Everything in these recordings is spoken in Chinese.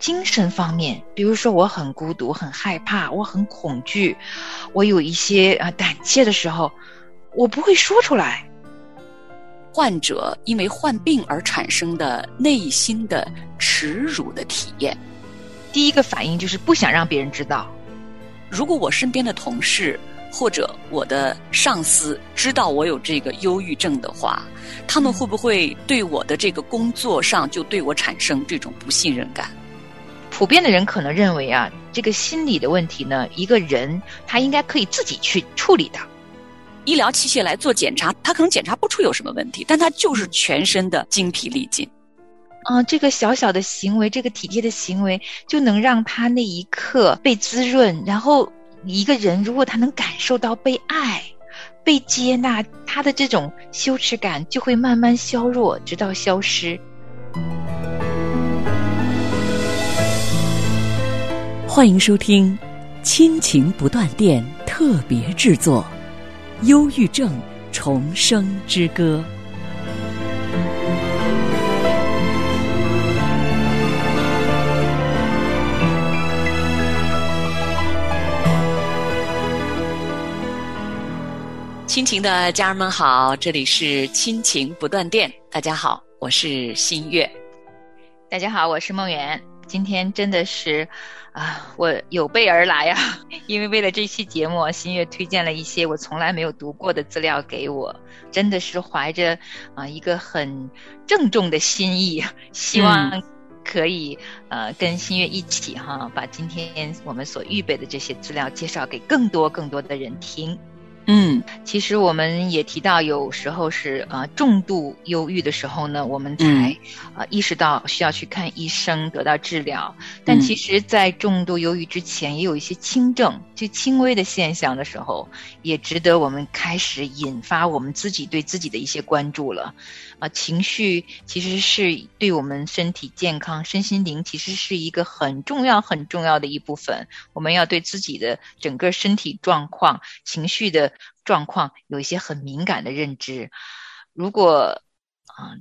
精神方面，比如说我很孤独、很害怕、我很恐惧，我有一些啊胆怯的时候，我不会说出来。患者因为患病而产生的内心的耻辱的体验，第一个反应就是不想让别人知道。如果我身边的同事或者我的上司知道我有这个忧郁症的话，他们会不会对我的这个工作上就对我产生这种不信任感？普遍的人可能认为啊，这个心理的问题呢，一个人他应该可以自己去处理的。医疗器械来做检查，他可能检查不出有什么问题，但他就是全身的精疲力尽。啊，这个小小的行为，这个体贴的行为，就能让他那一刻被滋润。然后，一个人如果他能感受到被爱、被接纳，他的这种羞耻感就会慢慢削弱，直到消失。欢迎收听《亲情不断电》特别制作。忧郁症重生之歌。亲情的家人们好，这里是亲情不断电。大家好，我是新月。大家好，我是梦圆。今天真的是。啊，我有备而来呀！因为为了这期节目，新月推荐了一些我从来没有读过的资料给我，真的是怀着啊一个很郑重的心意，希望可以呃跟新月一起哈，把今天我们所预备的这些资料介绍给更多更多的人听。嗯，其实我们也提到，有时候是呃重度忧郁的时候呢，我们才呃意识到需要去看医生得到治疗。但其实，在重度忧郁之前，也有一些轻症，就轻微的现象的时候，也值得我们开始引发我们自己对自己的一些关注了。啊，情绪其实是对我们身体健康、身心灵其实是一个很重要、很重要的一部分。我们要对自己的整个身体状况、情绪的状况有一些很敏感的认知。如果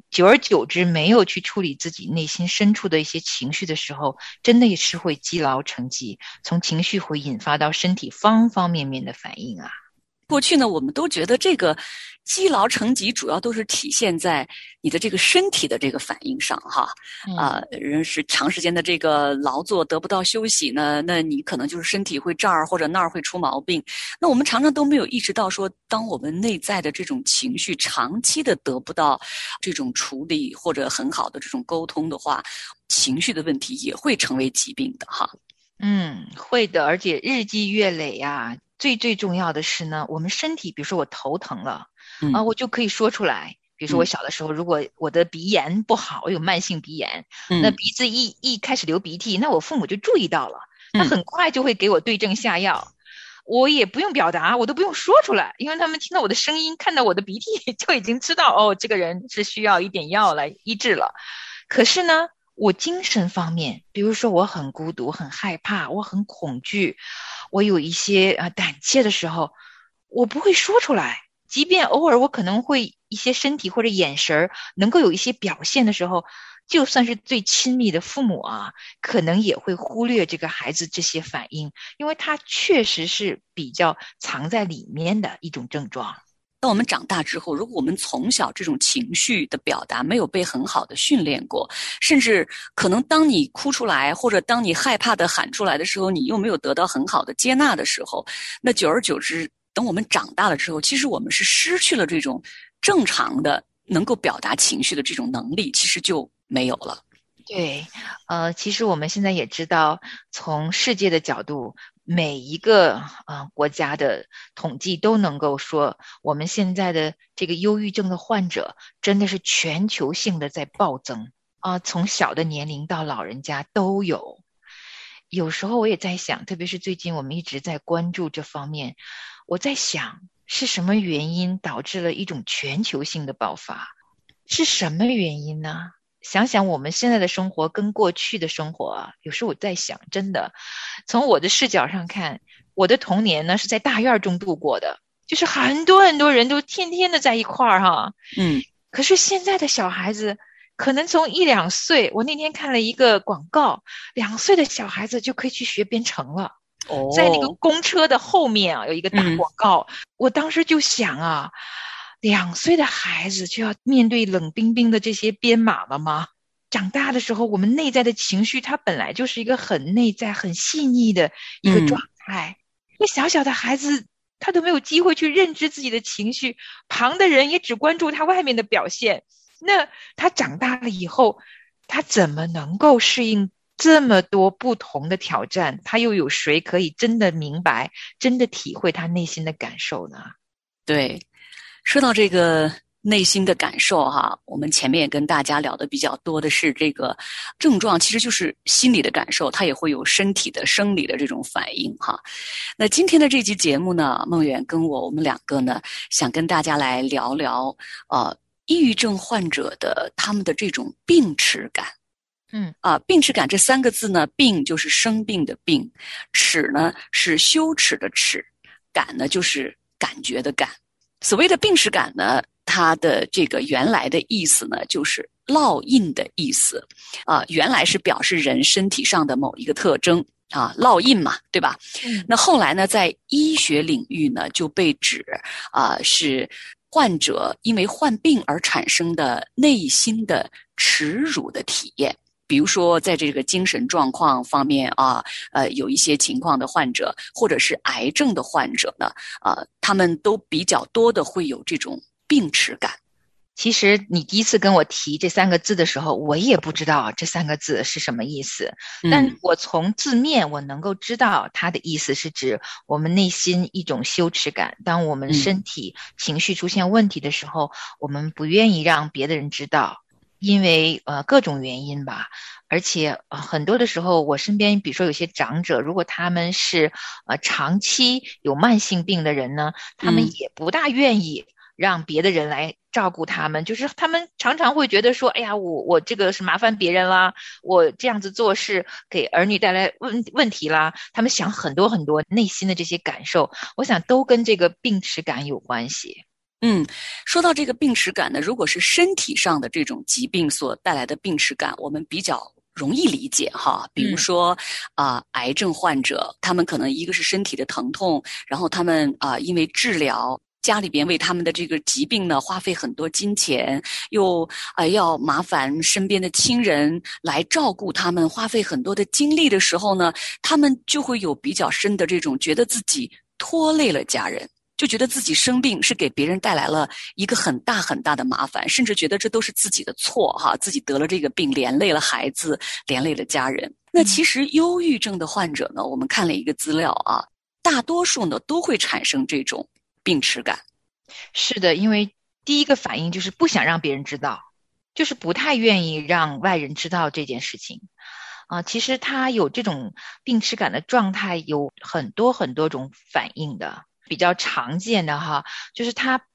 久而久之没有去处理自己内心深处的一些情绪的时候，真的也是会积劳成疾，从情绪会引发到身体方方面面的反应啊。过去呢，我们都觉得这个积劳成疾主要都是体现在你的这个身体的这个反应上，哈，啊，人是长时间的这个劳作得不到休息呢，那你可能就是身体会这儿或者那儿会出毛病。那我们常常都没有意识到，说当我们内在的这种情绪长期的得不到这种处理或者很好的这种沟通的话，情绪的问题也会成为疾病的，哈。嗯，会的，而且日积月累呀。最最重要的是呢，我们身体，比如说我头疼了，啊，我就可以说出来。比如说我小的时候，如果我的鼻炎不好，我有慢性鼻炎，那鼻子一一开始流鼻涕，那我父母就注意到了，他很快就会给我对症下药。我也不用表达，我都不用说出来，因为他们听到我的声音，看到我的鼻涕，就已经知道哦，这个人是需要一点药来医治了。可是呢，我精神方面，比如说我很孤独、很害怕、我很恐惧。我有一些啊胆怯的时候，我不会说出来。即便偶尔我可能会一些身体或者眼神儿能够有一些表现的时候，就算是最亲密的父母啊，可能也会忽略这个孩子这些反应，因为他确实是比较藏在里面的一种症状。当我们长大之后，如果我们从小这种情绪的表达没有被很好的训练过，甚至可能当你哭出来或者当你害怕的喊出来的时候，你又没有得到很好的接纳的时候，那久而久之，等我们长大了之后，其实我们是失去了这种正常的能够表达情绪的这种能力，其实就没有了。对，呃，其实我们现在也知道，从世界的角度。每一个啊国家的统计都能够说，我们现在的这个忧郁症的患者真的是全球性的在暴增啊，从小的年龄到老人家都有。有时候我也在想，特别是最近我们一直在关注这方面，我在想是什么原因导致了一种全球性的爆发？是什么原因呢？想想我们现在的生活跟过去的生活啊，有时候我在想，真的，从我的视角上看，我的童年呢是在大院中度过的，就是很多很多人都天天的在一块儿哈，嗯，可是现在的小孩子可能从一两岁，我那天看了一个广告，两岁的小孩子就可以去学编程了。哦，在那个公车的后面啊，有一个大广告，我当时就想啊，两岁的孩子就要面对冷冰冰的这些编码了吗？长大的时候，我们内在的情绪，它本来就是一个很内在、很细腻的一个状态。那小小的孩子，他都没有机会去认知自己的情绪，旁的人也只关注他外面的表现。那他长大了以后，他怎么能够适应这么多不同的挑战？他又有谁可以真的明白、真的体会他内心的感受呢？对，说到这个。内心的感受哈，我们前面也跟大家聊的比较多的是这个症状，其实就是心理的感受，它也会有身体的生理的这种反应哈。那今天的这期节目呢，梦远跟我我们两个呢，想跟大家来聊聊呃，抑郁症患者的他们的这种病耻感。嗯啊，病耻感这三个字呢，病就是生病的病，耻呢是羞耻的耻，感呢就是感觉的感。所谓的病耻感呢。它的这个原来的意思呢，就是烙印的意思，啊，原来是表示人身体上的某一个特征啊，烙印嘛，对吧？那后来呢，在医学领域呢，就被指啊是患者因为患病而产生的内心的耻辱的体验。比如说，在这个精神状况方面啊，呃，有一些情况的患者，或者是癌症的患者呢，啊，他们都比较多的会有这种。病耻感，其实你第一次跟我提这三个字的时候，我也不知道这三个字是什么意思。但我从字面我能够知道它的意思是指我们内心一种羞耻感。当我们身体情绪出现问题的时候，我们不愿意让别的人知道，因为呃各种原因吧。而且很多的时候，我身边比如说有些长者，如果他们是呃长期有慢性病的人呢，他们也不大愿意。让别的人来照顾他们，就是他们常常会觉得说：“哎呀，我我这个是麻烦别人啦，我这样子做是给儿女带来问问题啦。”他们想很多很多内心的这些感受，我想都跟这个病耻感有关系。嗯，说到这个病耻感呢，如果是身体上的这种疾病所带来的病耻感，我们比较容易理解哈。比如说啊，癌症患者，他们可能一个是身体的疼痛，然后他们啊因为治疗。家里边为他们的这个疾病呢花费很多金钱，又啊要麻烦身边的亲人来照顾他们，花费很多的精力的时候呢，他们就会有比较深的这种觉得自己拖累了家人，就觉得自己生病是给别人带来了一个很大很大的麻烦，甚至觉得这都是自己的错哈，自己得了这个病连累了孩子，连累了家人。那其实忧郁症的患者呢，我们看了一个资料啊，大多数呢都会产生这种。病耻感，是的，因为第一个反应就是不想让别人知道，就是不太愿意让外人知道这件事情。啊，其实他有这种病耻感的状态有很多很多种反应的，比较常见的哈，就是他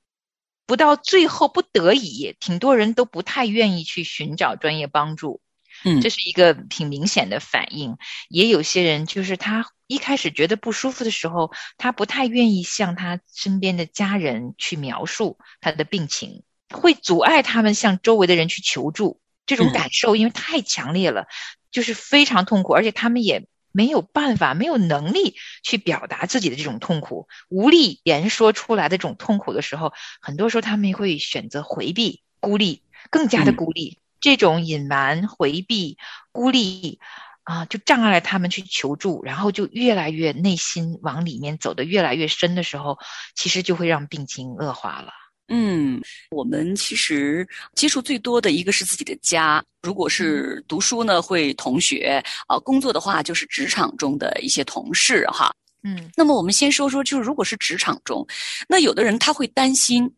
不到最后不得已，挺多人都不太愿意去寻找专业帮助。嗯，这是一个挺明显的反应。也有些人就是他一开始觉得不舒服的时候，他不太愿意向他身边的家人去描述他的病情，会阻碍他们向周围的人去求助。这种感受因为太强烈了，就是非常痛苦，而且他们也没有办法、没有能力去表达自己的这种痛苦，无力言说出来的这种痛苦的时候，很多时候他们会选择回避、孤立，更加的孤立。这种隐瞒、回避、孤立啊，就障碍了他们去求助，然后就越来越内心往里面走的越来越深的时候，其实就会让病情恶化了。嗯，我们其实接触最多的一个是自己的家，如果是读书呢，会同学啊；工作的话，就是职场中的一些同事哈。嗯，那么我们先说说，就是如果是职场中，那有的人他会担心，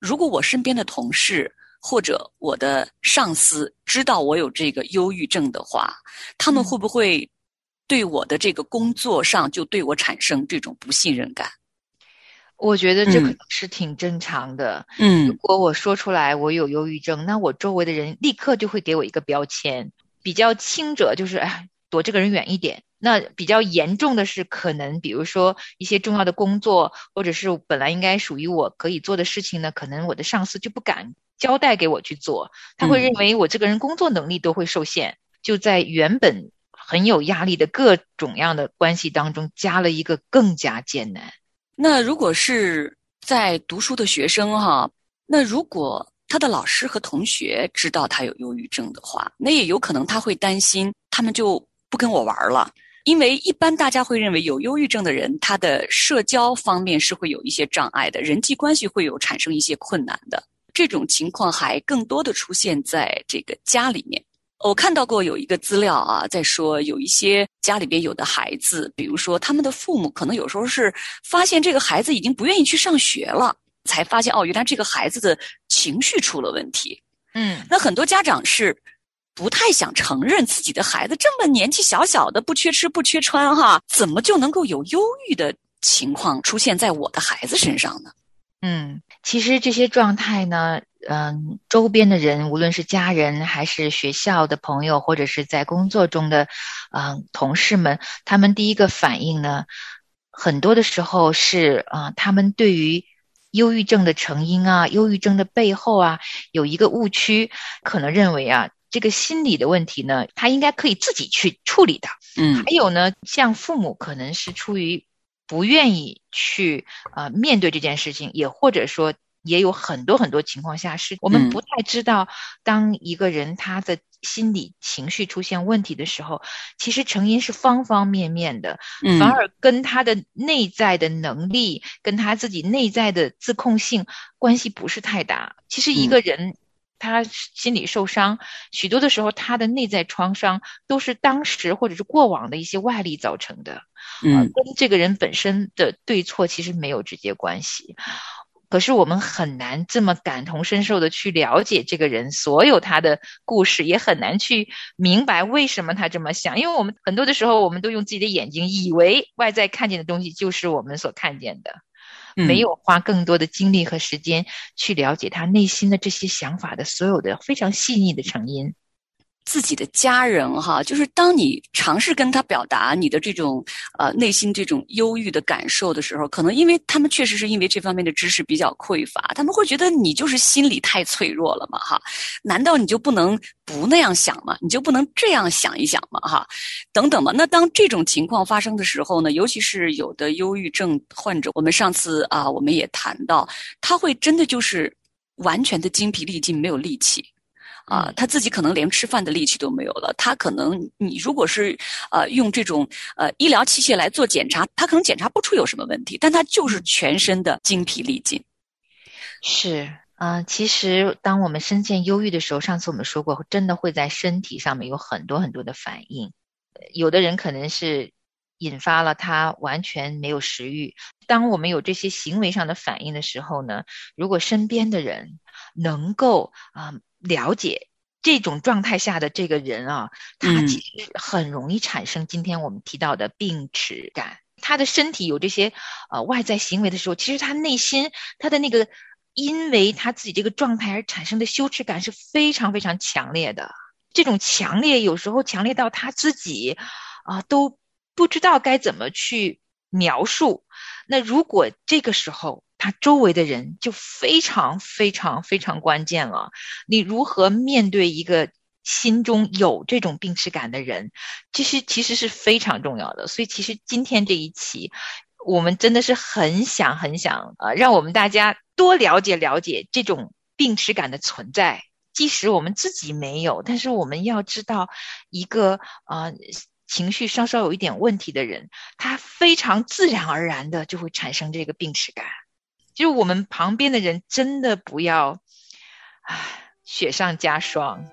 如果我身边的同事。或者我的上司知道我有这个忧郁症的话，他们会不会对我的这个工作上就对我产生这种不信任感？我觉得这可能是挺正常的。嗯，如果我说出来我有忧郁症，那我周围的人立刻就会给我一个标签，比较轻者就是哎。躲这个人远一点。那比较严重的是，可能比如说一些重要的工作，或者是本来应该属于我可以做的事情呢，可能我的上司就不敢交代给我去做，他会认为我这个人工作能力都会受限，就在原本很有压力的各种样的关系当中，加了一个更加艰难。那如果是在读书的学生哈，那如果他的老师和同学知道他有忧郁症的话，那也有可能他会担心，他们就不跟我玩了。因为一般大家会认为有忧郁症的人，他的社交方面是会有一些障碍的，人际关系会有产生一些困难的。这种情况还更多的出现在这个家里面。我看到过有一个资料啊，在说有一些家里边有的孩子，比如说他们的父母可能有时候是发现这个孩子已经不愿意去上学了，才发现哦，原来这个孩子的情绪出了问题。嗯，那很多家长是。不太想承认自己的孩子这么年纪小小的不缺吃不缺穿哈，怎么就能够有忧郁的情况出现在我的孩子身上呢？嗯，其实这些状态呢，嗯，周边的人，无论是家人还是学校的朋友，或者是在工作中的，嗯，同事们，他们第一个反应呢，很多的时候是啊，他们对于忧郁症的成因啊，忧郁症的背后啊，有一个误区，可能认为啊。这个心理的问题呢，他应该可以自己去处理的。嗯，还有呢，像父母可能是出于不愿意去啊面对这件事情，也或者说也有很多很多情况下是我们不太知道，当一个人他的心理情绪出现问题的时候，其实成因是方方面面的，反而跟他的内在的能力、跟他自己内在的自控性关系不是太大。其实一个人。他心理受伤，许多的时候，他的内在创伤都是当时或者是过往的一些外力造成的，嗯，跟这个人本身的对错其实没有直接关系。可是我们很难这么感同身受的去了解这个人所有他的故事，也很难去明白为什么他这么想，因为我们很多的时候，我们都用自己的眼睛以为外在看见的东西就是我们所看见的。没有花更多的精力和时间去了解他内心的这些想法的所有的非常细腻的成因。自己的家人哈，就是当你尝试跟他表达你的这种呃内心这种忧郁的感受的时候，可能因为他们确实是因为这方面的知识比较匮乏，他们会觉得你就是心理太脆弱了嘛哈？难道你就不能不那样想吗？你就不能这样想一想吗哈？等等嘛。那当这种情况发生的时候呢，尤其是有的忧郁症患者，我们上次啊我们也谈到，他会真的就是完全的精疲力尽，没有力气。啊，他自己可能连吃饭的力气都没有了。他可能，你如果是呃用这种呃医疗器械来做检查，他可能检查不出有什么问题，但他就是全身的精疲力尽。是啊，其实当我们深陷忧郁的时候，上次我们说过，真的会在身体上面有很多很多的反应。有的人可能是引发了他完全没有食欲。当我们有这些行为上的反应的时候呢，如果身边的人能够啊。了解这种状态下的这个人啊，他其实很容易产生今天我们提到的病耻感。他的身体有这些呃外在行为的时候，其实他内心他的那个因为他自己这个状态而产生的羞耻感是非常非常强烈的。这种强烈有时候强烈到他自己啊都不知道该怎么去描述。那如果这个时候，他周围的人就非常非常非常关键了。你如何面对一个心中有这种病耻感的人，其实其实是非常重要的。所以，其实今天这一期，我们真的是很想很想啊，让我们大家多了解了解这种病耻感的存在。即使我们自己没有，但是我们要知道，一个啊情绪稍稍有一点问题的人，他非常自然而然的就会产生这个病耻感。就是我们旁边的人真的不要，唉，雪上加霜，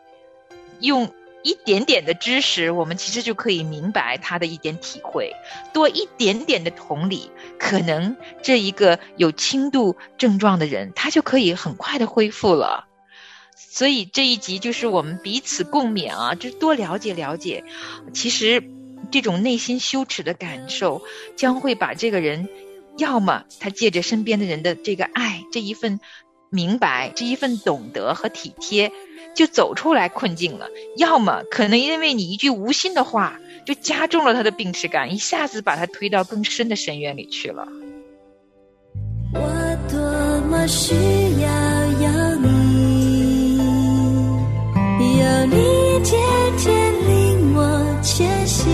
用一点点的知识，我们其实就可以明白他的一点体会，多一点点的同理，可能这一个有轻度症状的人，他就可以很快的恢复了。所以这一集就是我们彼此共勉啊，就是多了解了解，其实这种内心羞耻的感受，将会把这个人。要么他借着身边的人的这个爱，这一份明白，这一份懂得和体贴，就走出来困境了；要么可能因为你一句无心的话，就加重了他的病耻感，一下子把他推到更深的深渊里去了。我多么需要有你，有你天天令我前行，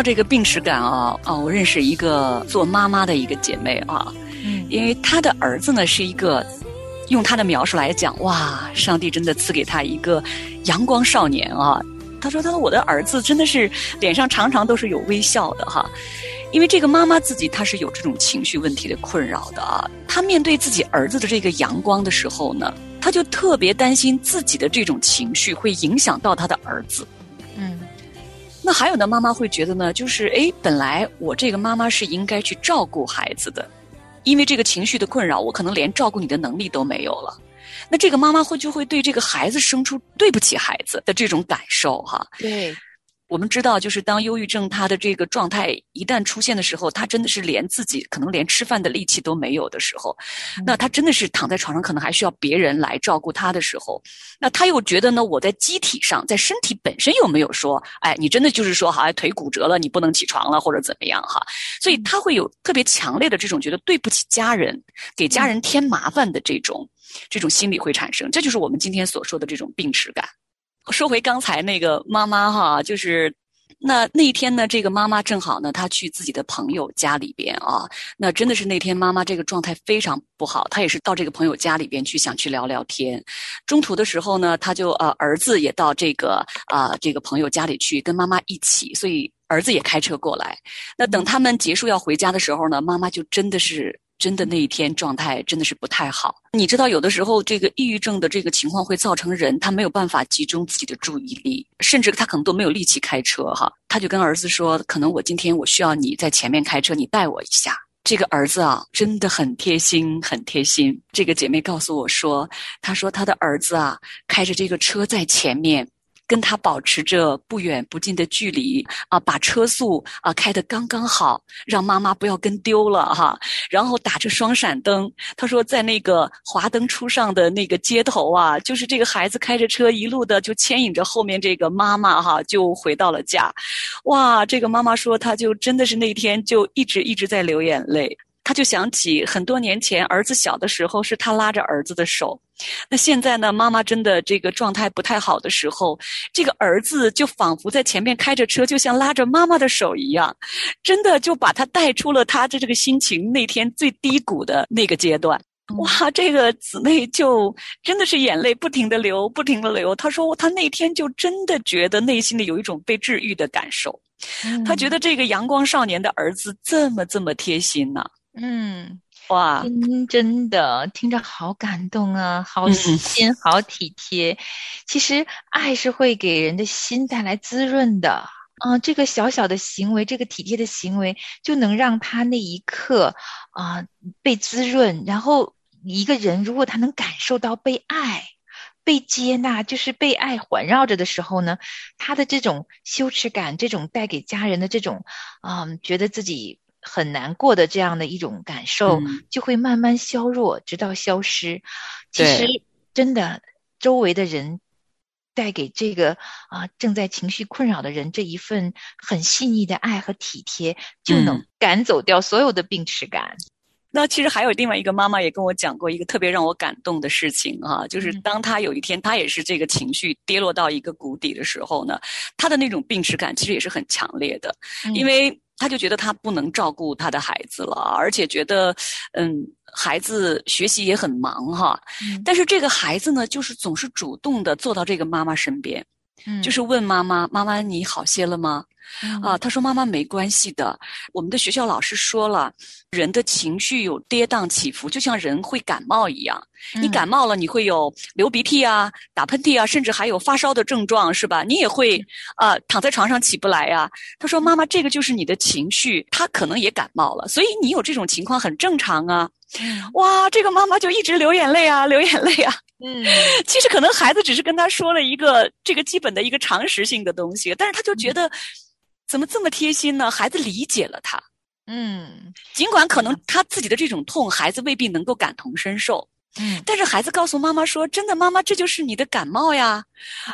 到这个病耻感啊啊，我认识一个做妈妈的一个姐妹啊，嗯因为她的儿子呢是一个，用她的描述来讲，哇，上帝真的赐给她一个阳光少年啊。她说：“她说我的儿子真的是脸上常常都是有微笑的哈，因为这个妈妈自己她是有这种情绪问题的困扰的啊。她面对自己儿子的这个阳光的时候呢，她就特别担心自己的这种情绪会影响到她的儿子。嗯那还有的妈妈会觉得呢，就是诶，本来我这个妈妈是应该去照顾孩子的，因为这个情绪的困扰，我可能连照顾你的能力都没有了。那这个妈妈会就会对这个孩子生出对不起孩子的这种感受哈。对，我们知道，就是当忧郁症它的这个状态一旦出现的时候，他真的是连自己可能连吃饭的力气都没有的时候，那他真的是躺在床上，可能还需要别人来照顾他的时候，那他又觉得呢，我在机体上，在身体本身有没有说，哎，你真的就是说，好像腿骨折了，你不能起床了，或者怎么样哈？所以他会有特别强烈的这种觉得对不起家人，给家人添麻烦的这种这种心理会产生，这就是我们今天所说的这种病耻感。说回刚才那个妈妈哈，就是那那一天呢，这个妈妈正好呢，她去自己的朋友家里边啊，那真的是那天妈妈这个状态非常不好，她也是到这个朋友家里边去想去聊聊天，中途的时候呢，她就呃儿子也到这个啊、这个朋友家里去跟妈妈一起，所以儿子也开车过来。那等他们结束要回家的时候呢，妈妈就真的是。真的那一天状态真的是不太好。你知道，有的时候这个抑郁症的这个情况会造成人他没有办法集中自己的注意力，甚至他可能都没有力气开车哈。他就跟儿子说：“可能我今天我需要你在前面开车，你带我一下。”这个儿子啊，真的很贴心，很贴心。这个姐妹告诉我说，她说她的儿子啊，开着这个车在前面。跟他保持着不远不近的距离啊，把车速啊开得刚刚好，让妈妈不要跟丢了哈。然后打着双闪灯，他说在那个华灯初上的那个街头啊，就是这个孩子开着车一路的就牵引着后面这个妈妈哈，就回到了家。哇，这个妈妈说，她就真的是那天就一直一直在流眼泪。他就想起很多年前儿子小的时候，是他拉着儿子的手。那现在呢，妈妈真的这个状态不太好的时候，这个儿子就仿佛在前面开着车，就像拉着妈妈的手一样，真的就把他带出了他的这个心情那天最低谷的那个阶段。哇，这个姊妹就真的是眼泪不停的流，不停的流。她说，她那天就真的觉得内心里有一种被治愈的感受。她觉得这个阳光少年的儿子这么这么贴心呢。嗯，哇，真真的听着好感动啊，好细心，好体贴。其实爱是会给人的心带来滋润的。啊，这个小小的行为，这个体贴的行为，就能让他那一刻啊被滋润。然后一个人如果他能感受到被爱、被接纳，就是被爱环绕着的时候呢，他的这种羞耻感，这种带给家人的这种啊觉得自己很难过的这样的一种感受，就会慢慢削弱，直到消失。其实真的，周围的人。带给这个啊正在情绪困扰的人这一份很细腻的爱和体贴，就能赶走掉所有的病耻感。那其实还有另外一个妈妈也跟我讲过一个特别让我感动的事情啊，就是当她有一天她也是这个情绪跌落到一个谷底的时候呢，她的那种病耻感其实也是很强烈的，因为她就觉得她不能照顾她的孩子了，而且觉得嗯。孩子学习也很忙哈，但是这个孩子呢，就是总是主动的坐到这个妈妈身边，就是问妈妈：“妈妈，你好些了吗？”啊，他说：“妈妈没关系的，我们的学校老师说了，人的情绪有跌宕起伏，就像人会感冒一样。你感冒了，你会有流鼻涕啊、打喷嚏啊，甚至还有发烧的症状，是吧？你也会啊，躺在床上起不来呀。”他说：“妈妈，这个就是你的情绪，他可能也感冒了，所以你有这种情况很正常啊。”哇，这个妈妈就一直流眼泪啊，流眼泪啊。嗯，其实可能孩子只是跟他说了一个这个基本的一个常识性的东西，但是他就觉得。怎么这么贴心呢？孩子理解了他，嗯，尽管可能他自己的这种痛，孩子未必能够感同身受。嗯，但是孩子告诉妈妈说：“真的，妈妈，这就是你的感冒呀。”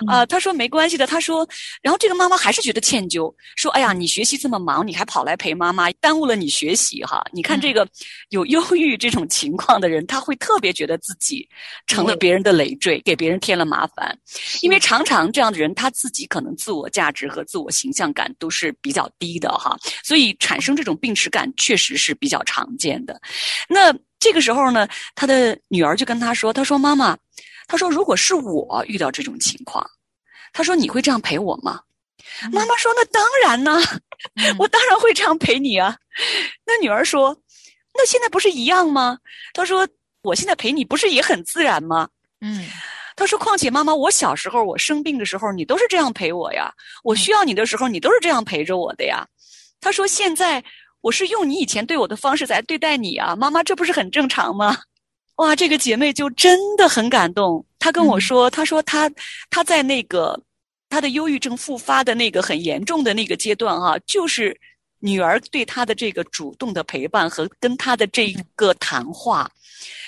啊，他说没关系的。他说，然后这个妈妈还是觉得歉疚，说：“哎呀，你学习这么忙，你还跑来陪妈妈，耽误了你学习哈。”你看这个有忧郁这种情况的人，他会特别觉得自己成了别人的累赘，给别人添了麻烦。因为常常这样的人，他自己可能自我价值和自我形象感都是比较低的哈，所以产生这种病耻感确实是比较常见的。那。这个时候呢，他的女儿就跟他说：“他说妈妈，他说如果是我遇到这种情况，他说你会这样陪我吗？”妈妈说：“那当然呢，我当然会这样陪你啊。”那女儿说：“那现在不是一样吗？”他说：“我现在陪你不是也很自然吗？”嗯，他说：“况且妈妈，我小时候我生病的时候，你都是这样陪我呀；我需要你的时候，你都是这样陪着我的呀。”他说：“现在。”我是用你以前对我的方式在对待你啊，妈妈，这不是很正常吗？哇，这个姐妹就真的很感动。她跟我说，她说她她在那个她的忧郁症复发的那个很严重的那个阶段啊，就是女儿对她的这个主动的陪伴和跟她的这一个谈话，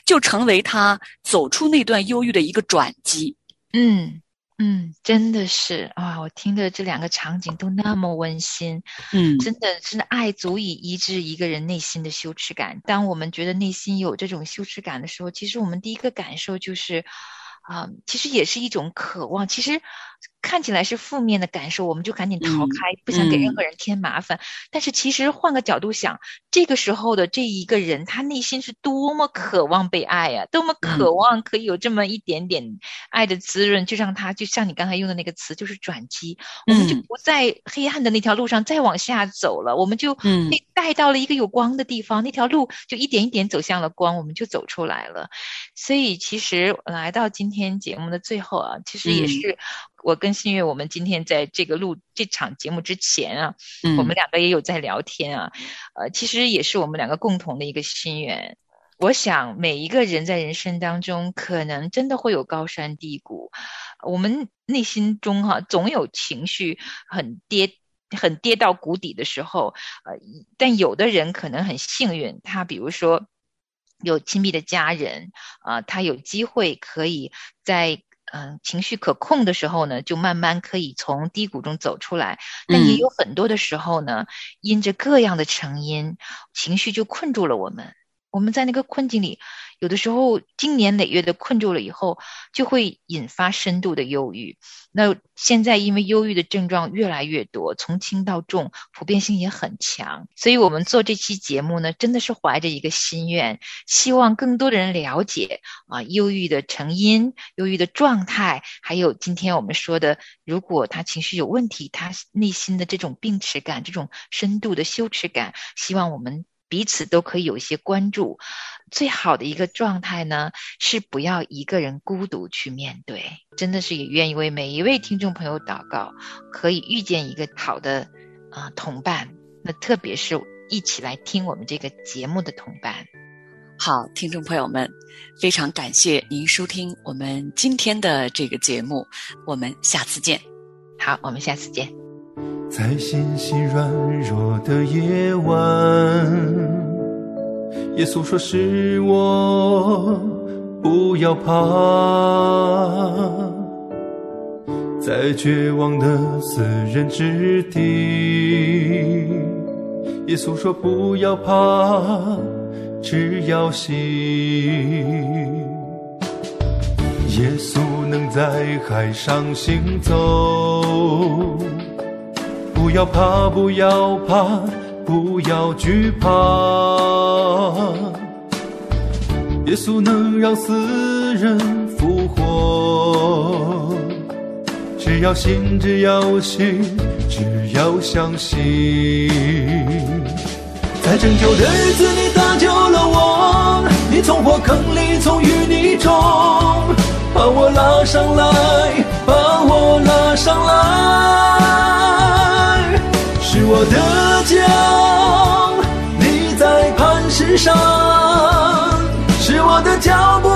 就成为她走出那段忧郁的一个转机。嗯。嗯，真的是啊！我听的这两个场景都那么温馨，嗯，真的，真的爱足以医治一个人内心的羞耻感。当我们觉得内心有这种羞耻感的时候，其实我们第一个感受就是，啊，其实也是一种渴望。其实。看起来是负面的感受，我们就赶紧逃开，不想给任何人添麻烦。但是其实换个角度想，这个时候的这一个人，他内心是多么渴望被爱呀，多么渴望可以有这么一点点爱的滋润，就让他就像你刚才用的那个词，就是转机，我们就不在黑暗的那条路上再往下走了，我们就被带到了一个有光的地方，那条路就一点一点走向了光，我们就走出来了。所以其实来到今天节目的最后啊，其实也是。我跟新月，我们今天在这个录这场节目之前啊，我们两个也有在聊天啊，呃，其实也是我们两个共同的一个心愿。我想每一个人在人生当中，可能真的会有高山低谷，我们内心中哈总有情绪很跌、很跌到谷底的时候，呃，但有的人可能很幸运，他比如说有亲密的家人啊，他有机会可以在。嗯，情绪可控的时候呢，就慢慢可以从低谷中走出来。但也有很多的时候呢，因着各样的成因，情绪就困住了我们。我们在那个困境里，有的时候经年累月的困住了以后，就会引发深度的忧郁。那现在因为忧郁的症状越来越多，从轻到重，普遍性也很强。所以我们做这期节目呢，真的是怀着一个心愿，希望更多的人了解啊忧郁的成因、忧郁的状态，还有今天我们说的，如果他情绪有问题，他内心的这种病耻感、这种深度的羞耻感，希望我们。彼此都可以有一些关注，最好的一个状态呢，是不要一个人孤独去面对。真的是也愿意为每一位听众朋友祷告，可以遇见一个好的啊同伴。那特别是一起来听我们这个节目的同伴。好，听众朋友们，非常感谢您收听我们今天的这个节目，我们下次见。好，我们下次见。在信心软弱的夜晚，耶稣说：“是我，不要怕。”在绝望的死人之地，耶稣说：“不要怕，只要信。”耶稣能在海上行走。不要怕，不要怕，不要惧怕。耶稣能让死人复活，只要信，只要信，只要相信。在拯救的日子，你搭救了我，你从火坑里，从淤泥中把我拉上来，把我拉上来。我的脚，你在磐石上；是我的脚步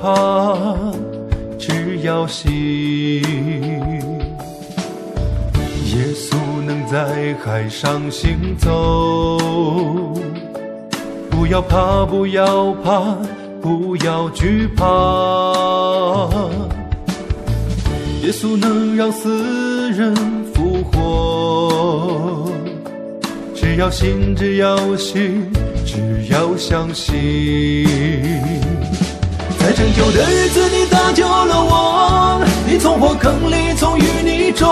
怕，只要信。耶稣能在海上行走，不要怕，不要怕，不要惧怕。耶稣能让死人复活，只要信，只要信，只要相信。在拯救的日子，你搭救了我，你从火坑里，从淤泥中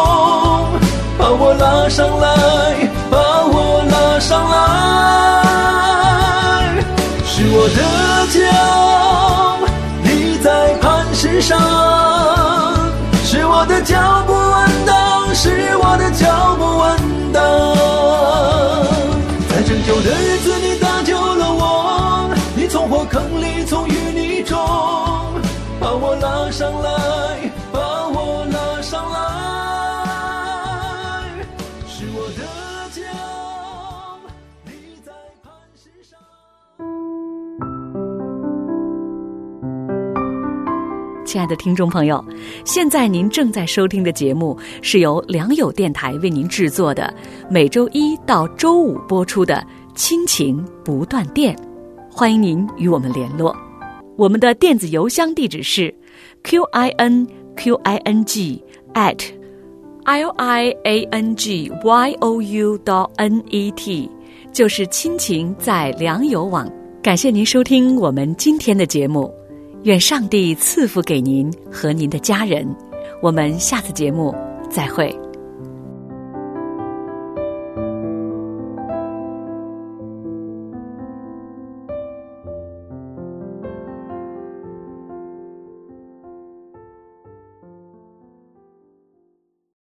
把我拉上来，把我拉上来。是我的脚，立在磐石上。是我的脚不稳当，是我的脚不稳当。在拯救的日子，你搭救了我，你从火坑里，从淤泥中把我拉上来，把我拉上来。是我的脚立在磐石上。亲爱的听众朋友，现在您正在收听的节目是由良友电台为您制作的，每周一到周五播出的《亲情不断电》，欢迎您与我们联络。我们的电子邮箱地址是 q i n q i n g at l i a n g y o u dot n e t，就是亲情在良友网。感谢您收听我们今天的节目。愿上帝赐福给您和您的家人，我们下次节目再会。